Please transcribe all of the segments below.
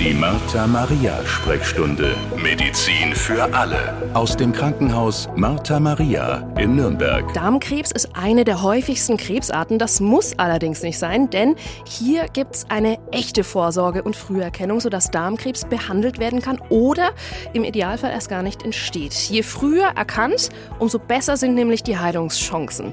Die Martha Maria Sprechstunde. Medizin für alle. Aus dem Krankenhaus Martha Maria in Nürnberg. Darmkrebs ist eine der häufigsten Krebsarten. Das muss allerdings nicht sein, denn hier gibt es eine echte Vorsorge und Früherkennung, sodass Darmkrebs behandelt werden kann oder im Idealfall erst gar nicht entsteht. Je früher erkannt, umso besser sind nämlich die Heilungschancen.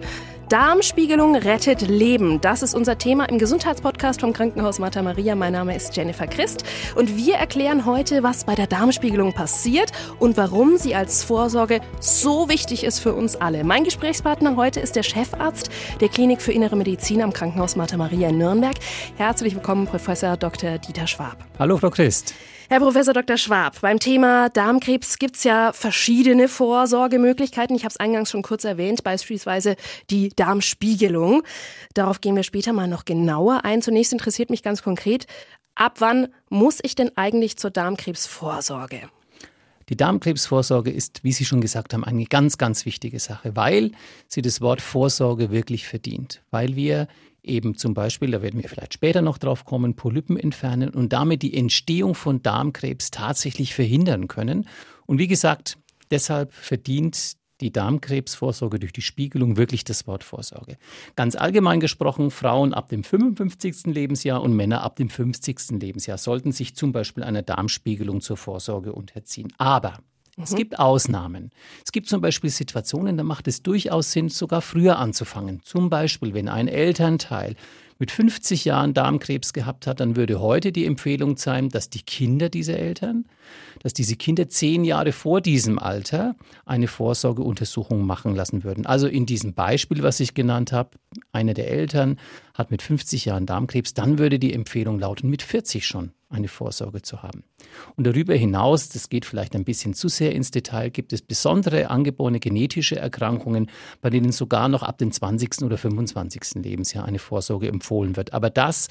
Darmspiegelung rettet Leben. Das ist unser Thema im Gesundheitspodcast vom Krankenhaus Martha Maria. Mein Name ist Jennifer Christ und wir erklären heute, was bei der Darmspiegelung passiert und warum sie als Vorsorge so wichtig ist für uns alle. Mein Gesprächspartner heute ist der Chefarzt der Klinik für Innere Medizin am Krankenhaus Martha Maria in Nürnberg. Herzlich willkommen, Professor Dr. Dieter Schwab. Hallo, Frau Christ. Herr Professor Dr. Schwab, beim Thema Darmkrebs gibt es ja verschiedene Vorsorgemöglichkeiten. Ich habe es eingangs schon kurz erwähnt, beispielsweise die Darmspiegelung. Darauf gehen wir später mal noch genauer ein. Zunächst interessiert mich ganz konkret, ab wann muss ich denn eigentlich zur Darmkrebsvorsorge? Die Darmkrebsvorsorge ist, wie Sie schon gesagt haben, eine ganz, ganz wichtige Sache, weil sie das Wort Vorsorge wirklich verdient. Weil wir eben zum Beispiel, da werden wir vielleicht später noch drauf kommen, Polypen entfernen und damit die Entstehung von Darmkrebs tatsächlich verhindern können. Und wie gesagt, deshalb verdient die Darmkrebsvorsorge durch die Spiegelung wirklich das Wort Vorsorge. Ganz allgemein gesprochen, Frauen ab dem 55. Lebensjahr und Männer ab dem 50. Lebensjahr sollten sich zum Beispiel einer Darmspiegelung zur Vorsorge unterziehen. Aber es mhm. gibt Ausnahmen. Es gibt zum Beispiel Situationen, da macht es durchaus Sinn, sogar früher anzufangen. Zum Beispiel, wenn ein Elternteil mit 50 Jahren Darmkrebs gehabt hat, dann würde heute die Empfehlung sein, dass die Kinder dieser Eltern, dass diese Kinder zehn Jahre vor diesem Alter eine Vorsorgeuntersuchung machen lassen würden. Also in diesem Beispiel, was ich genannt habe, einer der Eltern hat mit 50 Jahren Darmkrebs, dann würde die Empfehlung lauten, mit 40 schon eine Vorsorge zu haben. Und darüber hinaus, das geht vielleicht ein bisschen zu sehr ins Detail, gibt es besondere angeborene genetische Erkrankungen, bei denen sogar noch ab dem 20. oder 25. Lebensjahr eine Vorsorge empfohlen wird. Aber das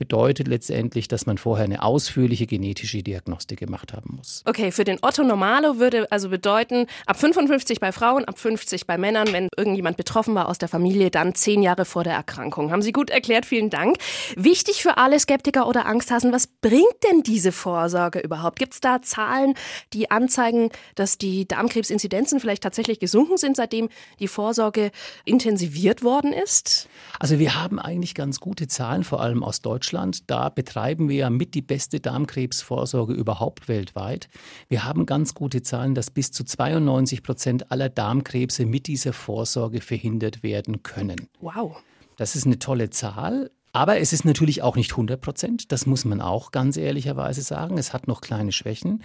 bedeutet letztendlich, dass man vorher eine ausführliche genetische Diagnostik gemacht haben muss. Okay, für den Otto Normalo würde also bedeuten, ab 55 bei Frauen, ab 50 bei Männern, wenn irgendjemand betroffen war aus der Familie, dann zehn Jahre vor der Erkrankung. Haben Sie gut erklärt, vielen Dank. Wichtig für alle Skeptiker oder Angsthasen, was bringt denn diese Vorsorge überhaupt? Gibt es da Zahlen, die anzeigen, dass die Darmkrebsinzidenzen vielleicht tatsächlich gesunken sind, seitdem die Vorsorge intensiviert worden ist? Also wir haben eigentlich ganz gute Zahlen, vor allem aus Deutschland. Deutschland. Da betreiben wir ja mit die beste Darmkrebsvorsorge überhaupt weltweit. Wir haben ganz gute Zahlen, dass bis zu 92 Prozent aller Darmkrebse mit dieser Vorsorge verhindert werden können. Wow. Das ist eine tolle Zahl. Aber es ist natürlich auch nicht 100 Prozent. Das muss man auch ganz ehrlicherweise sagen. Es hat noch kleine Schwächen.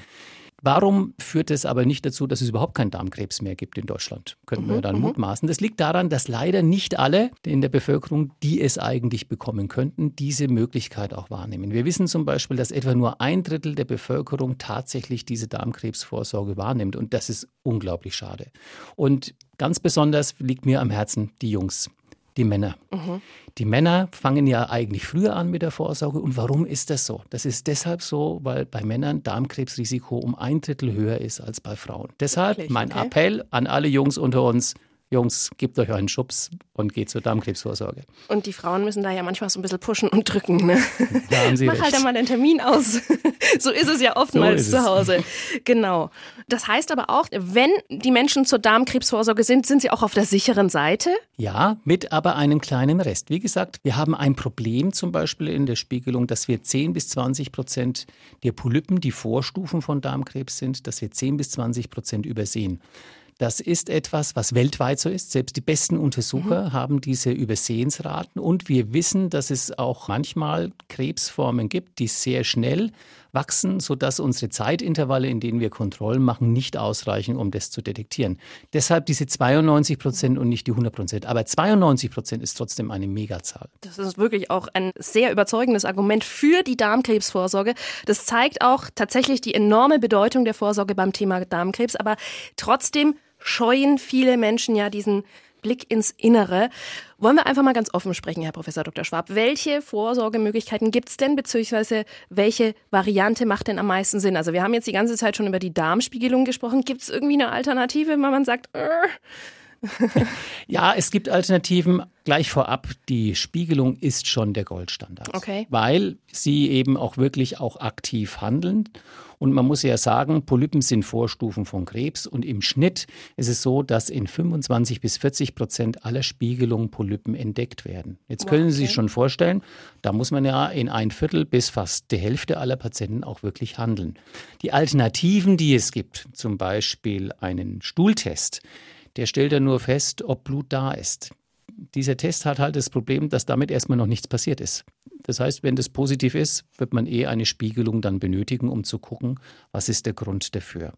Warum führt es aber nicht dazu, dass es überhaupt keinen Darmkrebs mehr gibt in Deutschland? Könnten wir mhm, dann mhm. mutmaßen. Das liegt daran, dass leider nicht alle in der Bevölkerung, die es eigentlich bekommen könnten, diese Möglichkeit auch wahrnehmen. Wir wissen zum Beispiel, dass etwa nur ein Drittel der Bevölkerung tatsächlich diese Darmkrebsvorsorge wahrnimmt. Und das ist unglaublich schade. Und ganz besonders liegt mir am Herzen die Jungs die Männer. Mhm. Die Männer fangen ja eigentlich früher an mit der Vorsorge. Und warum ist das so? Das ist deshalb so, weil bei Männern Darmkrebsrisiko um ein Drittel höher ist als bei Frauen. Deshalb Wirklich? mein okay. Appell an alle Jungs unter uns, Jungs, gebt euch einen Schubs und geht zur Darmkrebsvorsorge. Und die Frauen müssen da ja manchmal so ein bisschen pushen und drücken. Ne? Da haben Sie Mach recht. halt einmal einen Termin aus. so ist es ja oftmals so zu Hause. Genau. Das heißt aber auch, wenn die Menschen zur Darmkrebsvorsorge sind, sind sie auch auf der sicheren Seite? Ja, mit aber einem kleinen Rest. Wie gesagt, wir haben ein Problem zum Beispiel in der Spiegelung, dass wir 10 bis 20 Prozent der Polypen, die Vorstufen von Darmkrebs sind, dass wir 10 bis 20 Prozent übersehen. Das ist etwas, was weltweit so ist. Selbst die besten Untersucher mhm. haben diese Übersehensraten. Und wir wissen, dass es auch manchmal Krebsformen gibt, die sehr schnell wachsen, sodass unsere Zeitintervalle, in denen wir Kontrollen machen, nicht ausreichen, um das zu detektieren. Deshalb diese 92 Prozent und nicht die 100 Prozent. Aber 92 Prozent ist trotzdem eine Megazahl. Das ist wirklich auch ein sehr überzeugendes Argument für die Darmkrebsvorsorge. Das zeigt auch tatsächlich die enorme Bedeutung der Vorsorge beim Thema Darmkrebs. Aber trotzdem scheuen viele Menschen ja diesen Blick ins Innere. Wollen wir einfach mal ganz offen sprechen, Herr Professor Dr. Schwab. Welche Vorsorgemöglichkeiten gibt es denn, beziehungsweise welche Variante macht denn am meisten Sinn? Also wir haben jetzt die ganze Zeit schon über die Darmspiegelung gesprochen. Gibt es irgendwie eine Alternative, wenn man sagt, ja, es gibt Alternativen. Gleich vorab, die Spiegelung ist schon der Goldstandard. Okay. Weil sie eben auch wirklich auch aktiv handeln. Und man muss ja sagen, Polypen sind Vorstufen von Krebs. Und im Schnitt ist es so, dass in 25 bis 40 Prozent aller Spiegelungen Polypen entdeckt werden. Jetzt können Sie sich schon vorstellen, da muss man ja in ein Viertel bis fast die Hälfte aller Patienten auch wirklich handeln. Die Alternativen, die es gibt, zum Beispiel einen Stuhltest, der stellt ja nur fest, ob Blut da ist dieser Test hat halt das Problem, dass damit erstmal noch nichts passiert ist. Das heißt, wenn das positiv ist, wird man eh eine Spiegelung dann benötigen, um zu gucken, was ist der Grund dafür.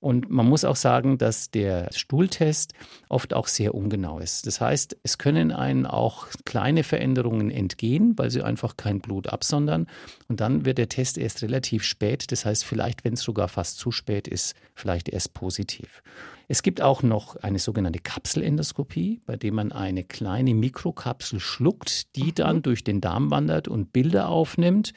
Und man muss auch sagen, dass der Stuhltest oft auch sehr ungenau ist. Das heißt, es können einen auch kleine Veränderungen entgehen, weil sie einfach kein Blut absondern. Und dann wird der Test erst relativ spät. Das heißt, vielleicht, wenn es sogar fast zu spät ist, vielleicht erst positiv. Es gibt auch noch eine sogenannte Kapselendoskopie, bei der man eine kleine Mikrokapsel schluckt, die dann mhm. durch den Darm wandert und Bilder aufnimmt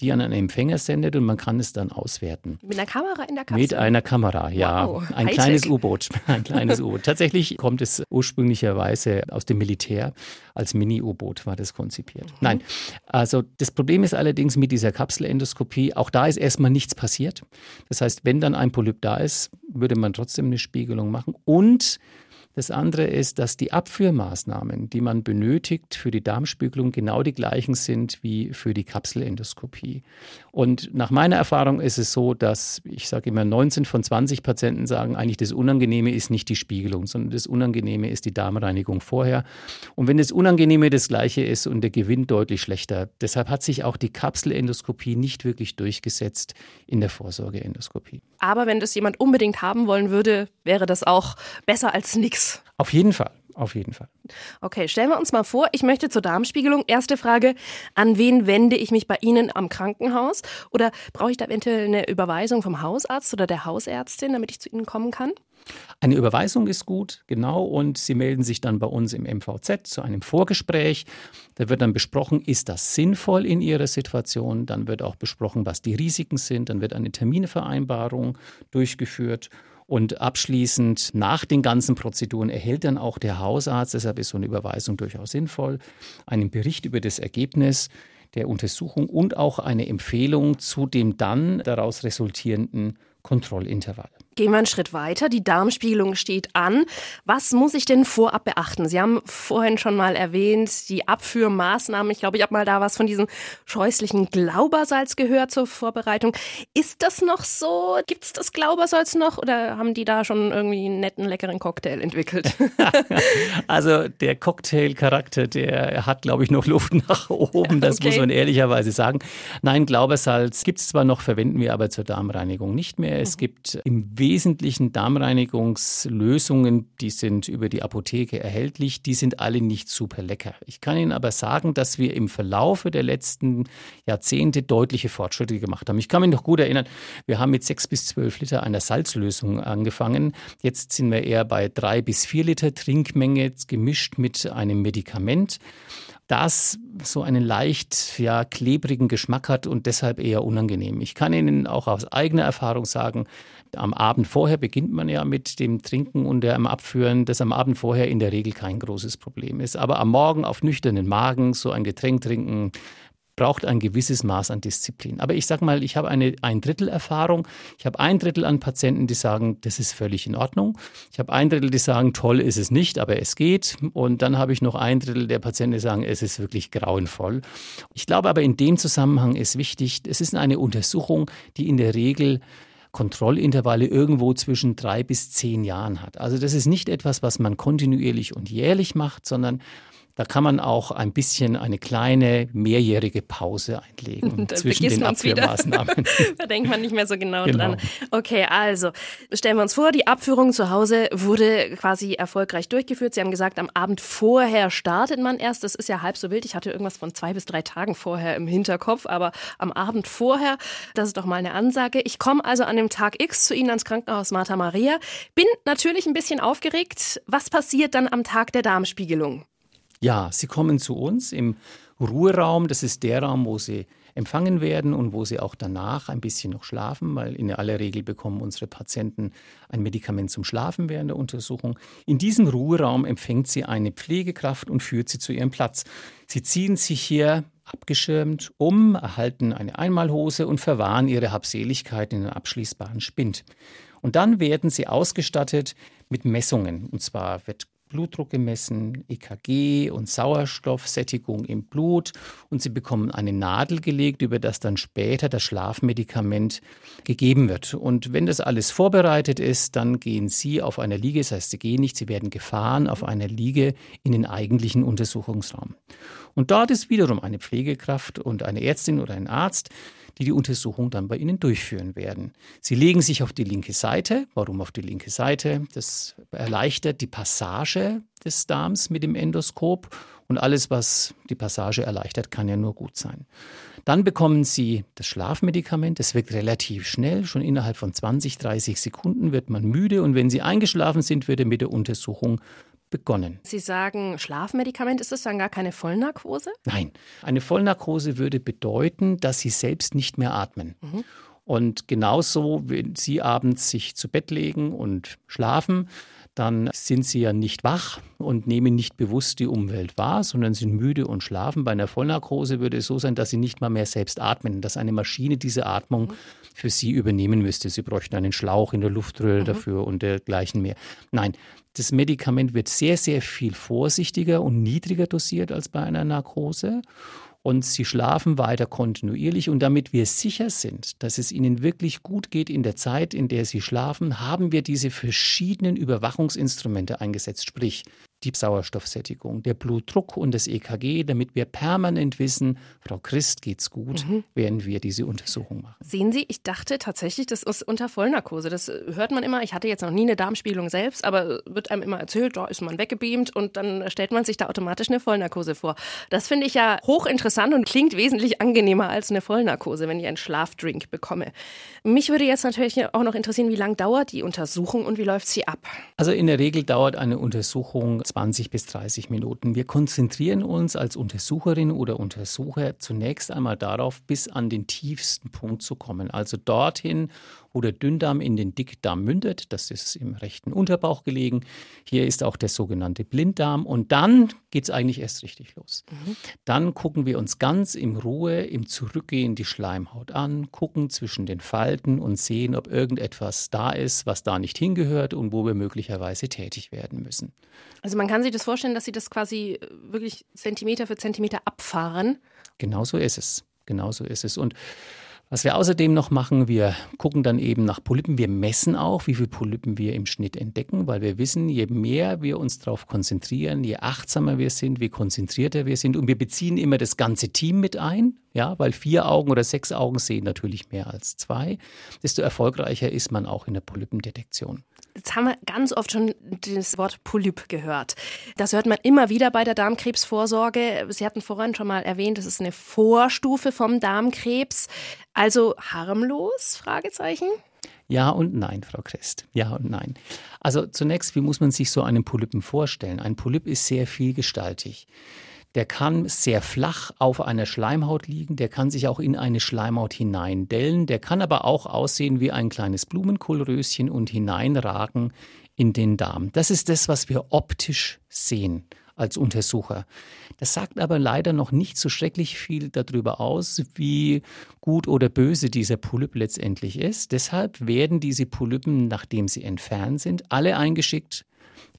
die an einen Empfänger sendet und man kann es dann auswerten. Mit einer Kamera in der Kapsel? Mit einer Kamera, ja. Wow. Ein kleines U-Boot. Ein kleines U-Boot. Tatsächlich kommt es ursprünglicherweise aus dem Militär. Als Mini-U-Boot war das konzipiert. Mhm. Nein, also das Problem ist allerdings mit dieser Kapselendoskopie, auch da ist erstmal nichts passiert. Das heißt, wenn dann ein Polyp da ist, würde man trotzdem eine Spiegelung machen und das andere ist, dass die Abführmaßnahmen, die man benötigt für die Darmspiegelung, genau die gleichen sind wie für die Kapselendoskopie. Und nach meiner Erfahrung ist es so, dass ich sage immer, 19 von 20 Patienten sagen, eigentlich das Unangenehme ist nicht die Spiegelung, sondern das Unangenehme ist die Darmreinigung vorher. Und wenn das Unangenehme das gleiche ist und der Gewinn deutlich schlechter, deshalb hat sich auch die Kapselendoskopie nicht wirklich durchgesetzt in der Vorsorgeendoskopie. Aber wenn das jemand unbedingt haben wollen würde, wäre das auch besser als nichts. Auf jeden Fall. Auf jeden Fall. Okay, stellen wir uns mal vor, ich möchte zur Darmspiegelung. Erste Frage, an wen wende ich mich bei Ihnen am Krankenhaus? Oder brauche ich da eventuell eine Überweisung vom Hausarzt oder der Hausärztin, damit ich zu Ihnen kommen kann? Eine Überweisung ist gut, genau, und Sie melden sich dann bei uns im MVZ zu einem Vorgespräch. Da wird dann besprochen, ist das sinnvoll in Ihrer Situation? Dann wird auch besprochen, was die Risiken sind. Dann wird eine Terminvereinbarung durchgeführt. Und abschließend nach den ganzen Prozeduren erhält dann auch der Hausarzt, deshalb ist so eine Überweisung durchaus sinnvoll, einen Bericht über das Ergebnis der Untersuchung und auch eine Empfehlung zu dem dann daraus resultierenden Kontrollintervall. Gehen wir einen Schritt weiter. Die Darmspiegelung steht an. Was muss ich denn vorab beachten? Sie haben vorhin schon mal erwähnt, die Abführmaßnahmen. Ich glaube, ich habe mal da was von diesem scheußlichen Glaubersalz gehört zur Vorbereitung. Ist das noch so? Gibt es das Glaubersalz noch oder haben die da schon irgendwie einen netten, leckeren Cocktail entwickelt? also der Cocktailcharakter, der hat, glaube ich, noch Luft nach oben. Das okay. muss man ehrlicherweise sagen. Nein, Glaubersalz gibt es zwar noch, verwenden wir aber zur Darmreinigung nicht mehr. Es mhm. gibt im wesentlichen Darmreinigungslösungen, die sind über die Apotheke erhältlich, die sind alle nicht super lecker. Ich kann Ihnen aber sagen, dass wir im Verlaufe der letzten Jahrzehnte deutliche Fortschritte gemacht haben. Ich kann mich noch gut erinnern, wir haben mit sechs bis zwölf Liter einer Salzlösung angefangen. Jetzt sind wir eher bei drei bis vier Liter Trinkmenge gemischt mit einem Medikament das so einen leicht ja, klebrigen Geschmack hat und deshalb eher unangenehm. Ich kann Ihnen auch aus eigener Erfahrung sagen, am Abend vorher beginnt man ja mit dem Trinken und dem Abführen, das am Abend vorher in der Regel kein großes Problem ist. Aber am Morgen auf nüchternen Magen so ein Getränk trinken, braucht ein gewisses Maß an Disziplin. Aber ich sage mal, ich habe eine ein Drittel Erfahrung. Ich habe ein Drittel an Patienten, die sagen, das ist völlig in Ordnung. Ich habe ein Drittel, die sagen, toll ist es nicht, aber es geht. Und dann habe ich noch ein Drittel der Patienten, die sagen, es ist wirklich grauenvoll. Ich glaube aber in dem Zusammenhang ist wichtig, es ist eine Untersuchung, die in der Regel Kontrollintervalle irgendwo zwischen drei bis zehn Jahren hat. Also das ist nicht etwas, was man kontinuierlich und jährlich macht, sondern da kann man auch ein bisschen eine kleine mehrjährige Pause einlegen zwischen den Abführmaßnahmen. da denkt man nicht mehr so genau, genau, dran. Okay, also stellen wir uns vor, die Abführung zu Hause wurde quasi erfolgreich durchgeführt. Sie haben gesagt, am Abend vorher startet man erst. Das ist ja halb so wild. Ich hatte irgendwas von zwei bis drei Tagen vorher im Hinterkopf, aber am Abend vorher, das ist doch mal eine Ansage. Ich komme also an dem Tag X zu Ihnen ans Krankenhaus Martha Maria. Bin natürlich ein bisschen aufgeregt. Was passiert dann am Tag der Darmspiegelung? Ja, Sie kommen zu uns im Ruheraum. Das ist der Raum, wo Sie empfangen werden und wo sie auch danach ein bisschen noch schlafen, weil in aller Regel bekommen unsere Patienten ein Medikament zum Schlafen während der Untersuchung. In diesem Ruheraum empfängt sie eine Pflegekraft und führt sie zu ihrem Platz. Sie ziehen sich hier abgeschirmt um, erhalten eine Einmalhose und verwahren ihre Habseligkeit in den abschließbaren Spind. Und dann werden sie ausgestattet mit Messungen. Und zwar wird Blutdruck gemessen, EKG und Sauerstoffsättigung im Blut und sie bekommen eine Nadel gelegt, über das dann später das Schlafmedikament gegeben wird. Und wenn das alles vorbereitet ist, dann gehen sie auf einer Liege, das heißt, sie gehen nicht, sie werden gefahren auf einer Liege in den eigentlichen Untersuchungsraum. Und dort ist wiederum eine Pflegekraft und eine Ärztin oder ein Arzt, die die Untersuchung dann bei Ihnen durchführen werden. Sie legen sich auf die linke Seite. Warum auf die linke Seite? Das erleichtert die Passage des Darms mit dem Endoskop und alles, was die Passage erleichtert, kann ja nur gut sein. Dann bekommen Sie das Schlafmedikament. Das wirkt relativ schnell. Schon innerhalb von 20, 30 Sekunden wird man müde. Und wenn Sie eingeschlafen sind, wird er mit der Untersuchung begonnen. Sie sagen, Schlafmedikament, ist das dann gar keine Vollnarkose? Nein, eine Vollnarkose würde bedeuten, dass Sie selbst nicht mehr atmen. Mhm. Und genauso, wenn Sie abends sich zu Bett legen und schlafen, dann sind sie ja nicht wach und nehmen nicht bewusst die Umwelt wahr, sondern sind müde und schlafen. Bei einer Vollnarkose würde es so sein, dass sie nicht mal mehr selbst atmen, dass eine Maschine diese Atmung mhm. Für sie übernehmen müsste. Sie bräuchten einen Schlauch in der Luftröhre mhm. dafür und dergleichen mehr. Nein, das Medikament wird sehr, sehr viel vorsichtiger und niedriger dosiert als bei einer Narkose und sie schlafen weiter kontinuierlich. Und damit wir sicher sind, dass es ihnen wirklich gut geht in der Zeit, in der sie schlafen, haben wir diese verschiedenen Überwachungsinstrumente eingesetzt, sprich die Sauerstoffsättigung, der Blutdruck und das EKG, damit wir permanent wissen, Frau Christ geht's gut, mhm. während wir diese Untersuchung machen. Sehen Sie, ich dachte tatsächlich, das ist unter Vollnarkose. Das hört man immer. Ich hatte jetzt noch nie eine Darmspiegelung selbst, aber wird einem immer erzählt, da ist man weggebeamt und dann stellt man sich da automatisch eine Vollnarkose vor. Das finde ich ja hochinteressant und klingt wesentlich angenehmer als eine Vollnarkose, wenn ich einen Schlafdrink bekomme. Mich würde jetzt natürlich auch noch interessieren, wie lange dauert die Untersuchung und wie läuft sie ab? Also in der Regel dauert eine Untersuchung 20 bis 30 Minuten. Wir konzentrieren uns als Untersucherin oder Untersucher zunächst einmal darauf, bis an den tiefsten Punkt zu kommen. Also dorthin, wo der Dünndarm in den Dickdarm mündet. Das ist im rechten Unterbauch gelegen. Hier ist auch der sogenannte Blinddarm. Und dann geht es eigentlich erst richtig los. Mhm. Dann gucken wir uns ganz in Ruhe im Zurückgehen die Schleimhaut an, gucken zwischen den Falten und sehen, ob irgendetwas da ist, was da nicht hingehört und wo wir möglicherweise tätig werden müssen. Also man kann sich das vorstellen, dass Sie das quasi wirklich Zentimeter für Zentimeter abfahren. Genauso ist es. Genauso ist es. Und was wir außerdem noch machen, wir gucken dann eben nach Polypen. Wir messen auch, wie viele Polypen wir im Schnitt entdecken, weil wir wissen, je mehr wir uns darauf konzentrieren, je achtsamer wir sind, je konzentrierter wir sind. Und wir beziehen immer das ganze Team mit ein, ja, weil vier Augen oder sechs Augen sehen natürlich mehr als zwei. Desto erfolgreicher ist man auch in der Polypendetektion. Jetzt haben wir ganz oft schon das Wort Polyp gehört. Das hört man immer wieder bei der Darmkrebsvorsorge. Sie hatten vorhin schon mal erwähnt, das ist eine Vorstufe vom Darmkrebs. Also harmlos? Fragezeichen. Ja und nein, Frau Christ. Ja und nein. Also zunächst, wie muss man sich so einen Polypen vorstellen? Ein Polyp ist sehr vielgestaltig. Der kann sehr flach auf einer Schleimhaut liegen, der kann sich auch in eine Schleimhaut hineindellen, der kann aber auch aussehen wie ein kleines Blumenkohlröschen und hineinragen in den Darm. Das ist das, was wir optisch sehen als Untersucher. Das sagt aber leider noch nicht so schrecklich viel darüber aus, wie gut oder böse dieser Polyp letztendlich ist. Deshalb werden diese Polypen, nachdem sie entfernt sind, alle eingeschickt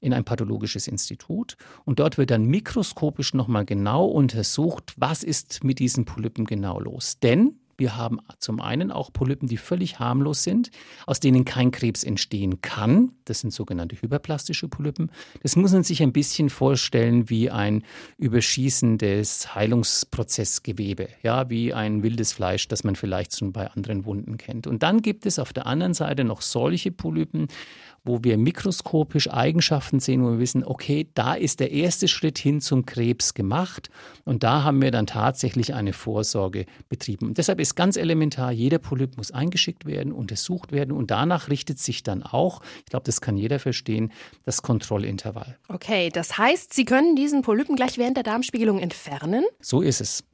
in ein pathologisches Institut und dort wird dann mikroskopisch nochmal genau untersucht, was ist mit diesen Polypen genau los. Denn wir haben zum einen auch Polypen, die völlig harmlos sind, aus denen kein Krebs entstehen kann. Das sind sogenannte hyperplastische Polypen. Das muss man sich ein bisschen vorstellen wie ein überschießendes Heilungsprozessgewebe, ja, wie ein wildes Fleisch, das man vielleicht schon bei anderen Wunden kennt. Und dann gibt es auf der anderen Seite noch solche Polypen, wo wir mikroskopisch Eigenschaften sehen, wo wir wissen, okay, da ist der erste Schritt hin zum Krebs gemacht und da haben wir dann tatsächlich eine Vorsorge betrieben. Und deshalb ist ganz elementar, jeder Polyp muss eingeschickt werden, untersucht werden und danach richtet sich dann auch, ich glaube, das kann jeder verstehen, das Kontrollintervall. Okay, das heißt, Sie können diesen Polypen gleich während der Darmspiegelung entfernen? So ist es.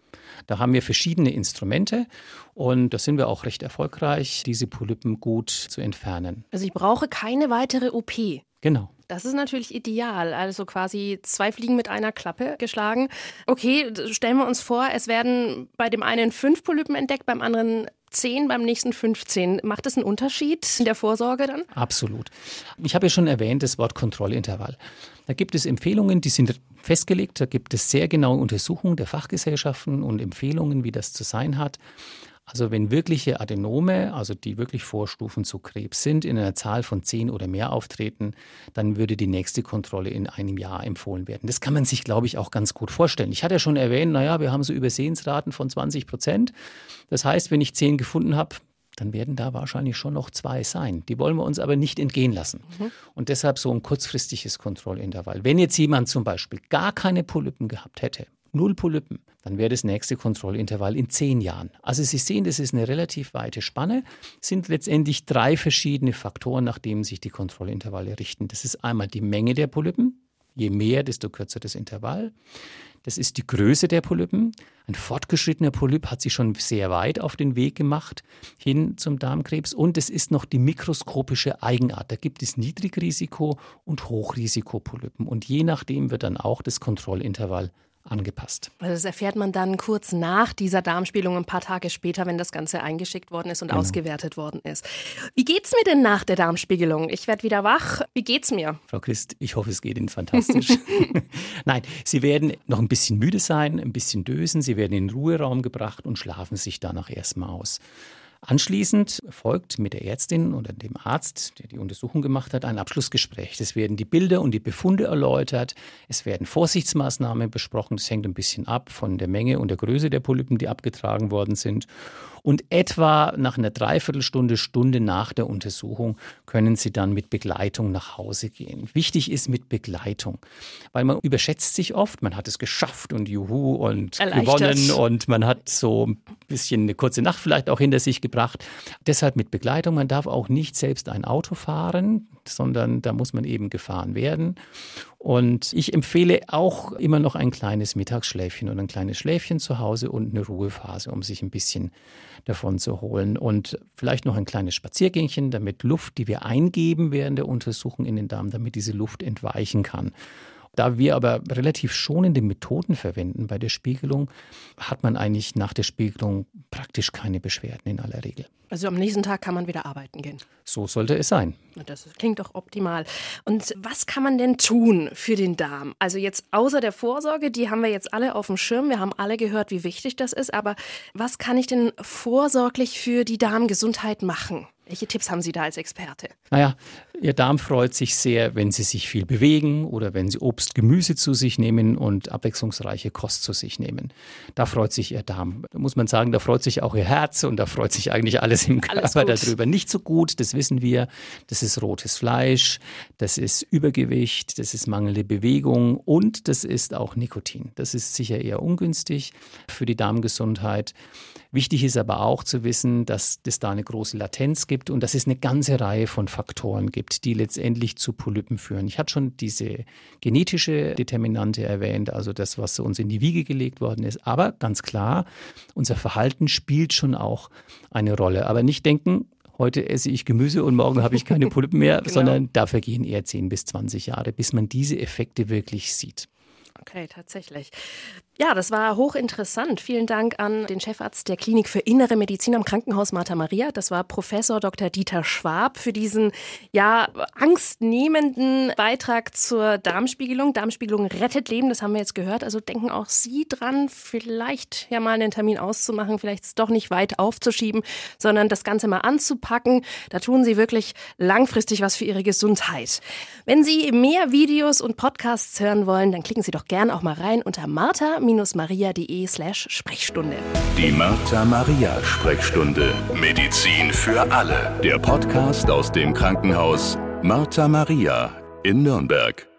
Da haben wir verschiedene Instrumente und da sind wir auch recht erfolgreich, diese Polypen gut zu entfernen. Also ich brauche keine weitere OP. Genau. Das ist natürlich ideal. Also quasi zwei Fliegen mit einer Klappe geschlagen. Okay, stellen wir uns vor, es werden bei dem einen fünf Polypen entdeckt, beim anderen 10, beim nächsten 15. Macht das einen Unterschied in der Vorsorge dann? Absolut. Ich habe ja schon erwähnt, das Wort Kontrollintervall. Da gibt es Empfehlungen, die sind festgelegt. Da gibt es sehr genaue Untersuchungen der Fachgesellschaften und Empfehlungen, wie das zu sein hat. Also wenn wirkliche Adenome, also die wirklich Vorstufen zu Krebs sind, in einer Zahl von zehn oder mehr auftreten, dann würde die nächste Kontrolle in einem Jahr empfohlen werden. Das kann man sich, glaube ich, auch ganz gut vorstellen. Ich hatte ja schon erwähnt, naja, wir haben so Übersehensraten von 20 Prozent. Das heißt, wenn ich zehn gefunden habe, dann werden da wahrscheinlich schon noch zwei sein. Die wollen wir uns aber nicht entgehen lassen. Mhm. Und deshalb so ein kurzfristiges Kontrollintervall. Wenn jetzt jemand zum Beispiel gar keine Polypen gehabt hätte, null Polypen, dann wäre das nächste Kontrollintervall in zehn Jahren. Also Sie sehen, das ist eine relativ weite Spanne, sind letztendlich drei verschiedene Faktoren, nach denen sich die Kontrollintervalle richten. Das ist einmal die Menge der Polypen, je mehr, desto kürzer das Intervall. Das ist die Größe der Polypen. Ein fortgeschrittener Polyp hat sich schon sehr weit auf den Weg gemacht hin zum Darmkrebs. Und es ist noch die mikroskopische Eigenart. Da gibt es Niedrigrisiko- und Hochrisikopolypen. Und je nachdem wird dann auch das Kontrollintervall angepasst. Also das erfährt man dann kurz nach dieser Darmspielung, ein paar Tage später, wenn das Ganze eingeschickt worden ist und genau. ausgewertet worden ist. Wie geht's mir denn nach der Darmspiegelung? Ich werde wieder wach. Wie geht's mir? Frau Christ, ich hoffe, es geht Ihnen fantastisch. Nein, Sie werden noch ein bisschen müde sein, ein bisschen dösen, Sie werden in den Ruheraum gebracht und schlafen sich danach erstmal aus. Anschließend folgt mit der Ärztin oder dem Arzt, der die Untersuchung gemacht hat, ein Abschlussgespräch. Es werden die Bilder und die Befunde erläutert. Es werden Vorsichtsmaßnahmen besprochen. Das hängt ein bisschen ab von der Menge und der Größe der Polypen, die abgetragen worden sind. Und etwa nach einer Dreiviertelstunde, Stunde nach der Untersuchung können Sie dann mit Begleitung nach Hause gehen. Wichtig ist mit Begleitung, weil man überschätzt sich oft. Man hat es geschafft und juhu und gewonnen und man hat so ein bisschen eine kurze Nacht vielleicht auch hinter sich gebracht. Deshalb mit Begleitung. Man darf auch nicht selbst ein Auto fahren, sondern da muss man eben gefahren werden. Und ich empfehle auch immer noch ein kleines Mittagsschläfchen und ein kleines Schläfchen zu Hause und eine Ruhephase, um sich ein bisschen davon zu holen. Und vielleicht noch ein kleines Spaziergängchen, damit Luft, die wir eingeben während der Untersuchung in den Darm, damit diese Luft entweichen kann. Da wir aber relativ schonende Methoden verwenden bei der Spiegelung, hat man eigentlich nach der Spiegelung praktisch keine Beschwerden in aller Regel. Also am nächsten Tag kann man wieder arbeiten gehen. So sollte es sein. Das klingt doch optimal. Und was kann man denn tun für den Darm? Also jetzt außer der Vorsorge, die haben wir jetzt alle auf dem Schirm. Wir haben alle gehört, wie wichtig das ist. Aber was kann ich denn vorsorglich für die Darmgesundheit machen? Welche Tipps haben Sie da als Experte? Naja, Ihr Darm freut sich sehr, wenn Sie sich viel bewegen oder wenn Sie Obst, Gemüse zu sich nehmen und abwechslungsreiche Kost zu sich nehmen. Da freut sich Ihr Darm. Da muss man sagen, da freut sich auch Ihr Herz und da freut sich eigentlich alles im Körper alles darüber. Nicht so gut, das wissen wir. Das ist rotes Fleisch, das ist Übergewicht, das ist mangelnde Bewegung und das ist auch Nikotin. Das ist sicher eher ungünstig für die Darmgesundheit. Wichtig ist aber auch zu wissen, dass es da eine große Latenz gibt und dass es eine ganze Reihe von Faktoren gibt, die letztendlich zu Polypen führen. Ich hatte schon diese genetische Determinante erwähnt, also das, was uns in die Wiege gelegt worden ist. Aber ganz klar, unser Verhalten spielt schon auch eine Rolle. Aber nicht denken, heute esse ich Gemüse und morgen habe ich keine Polypen mehr, genau. sondern da vergehen eher 10 bis 20 Jahre, bis man diese Effekte wirklich sieht. Okay, tatsächlich. Ja, das war hochinteressant. Vielen Dank an den Chefarzt der Klinik für Innere Medizin am Krankenhaus Martha Maria. Das war Professor Dr. Dieter Schwab für diesen ja angstnehmenden Beitrag zur Darmspiegelung. Darmspiegelung rettet Leben, das haben wir jetzt gehört. Also denken auch Sie dran, vielleicht ja mal einen Termin auszumachen, vielleicht es doch nicht weit aufzuschieben, sondern das Ganze mal anzupacken. Da tun Sie wirklich langfristig was für Ihre Gesundheit. Wenn Sie mehr Videos und Podcasts hören wollen, dann klicken Sie doch gern auch mal rein unter Martha martha-maria.de slash Sprechstunde. Die Martha-Maria-Sprechstunde. Medizin für alle. Der Podcast aus dem Krankenhaus Martha Maria in Nürnberg.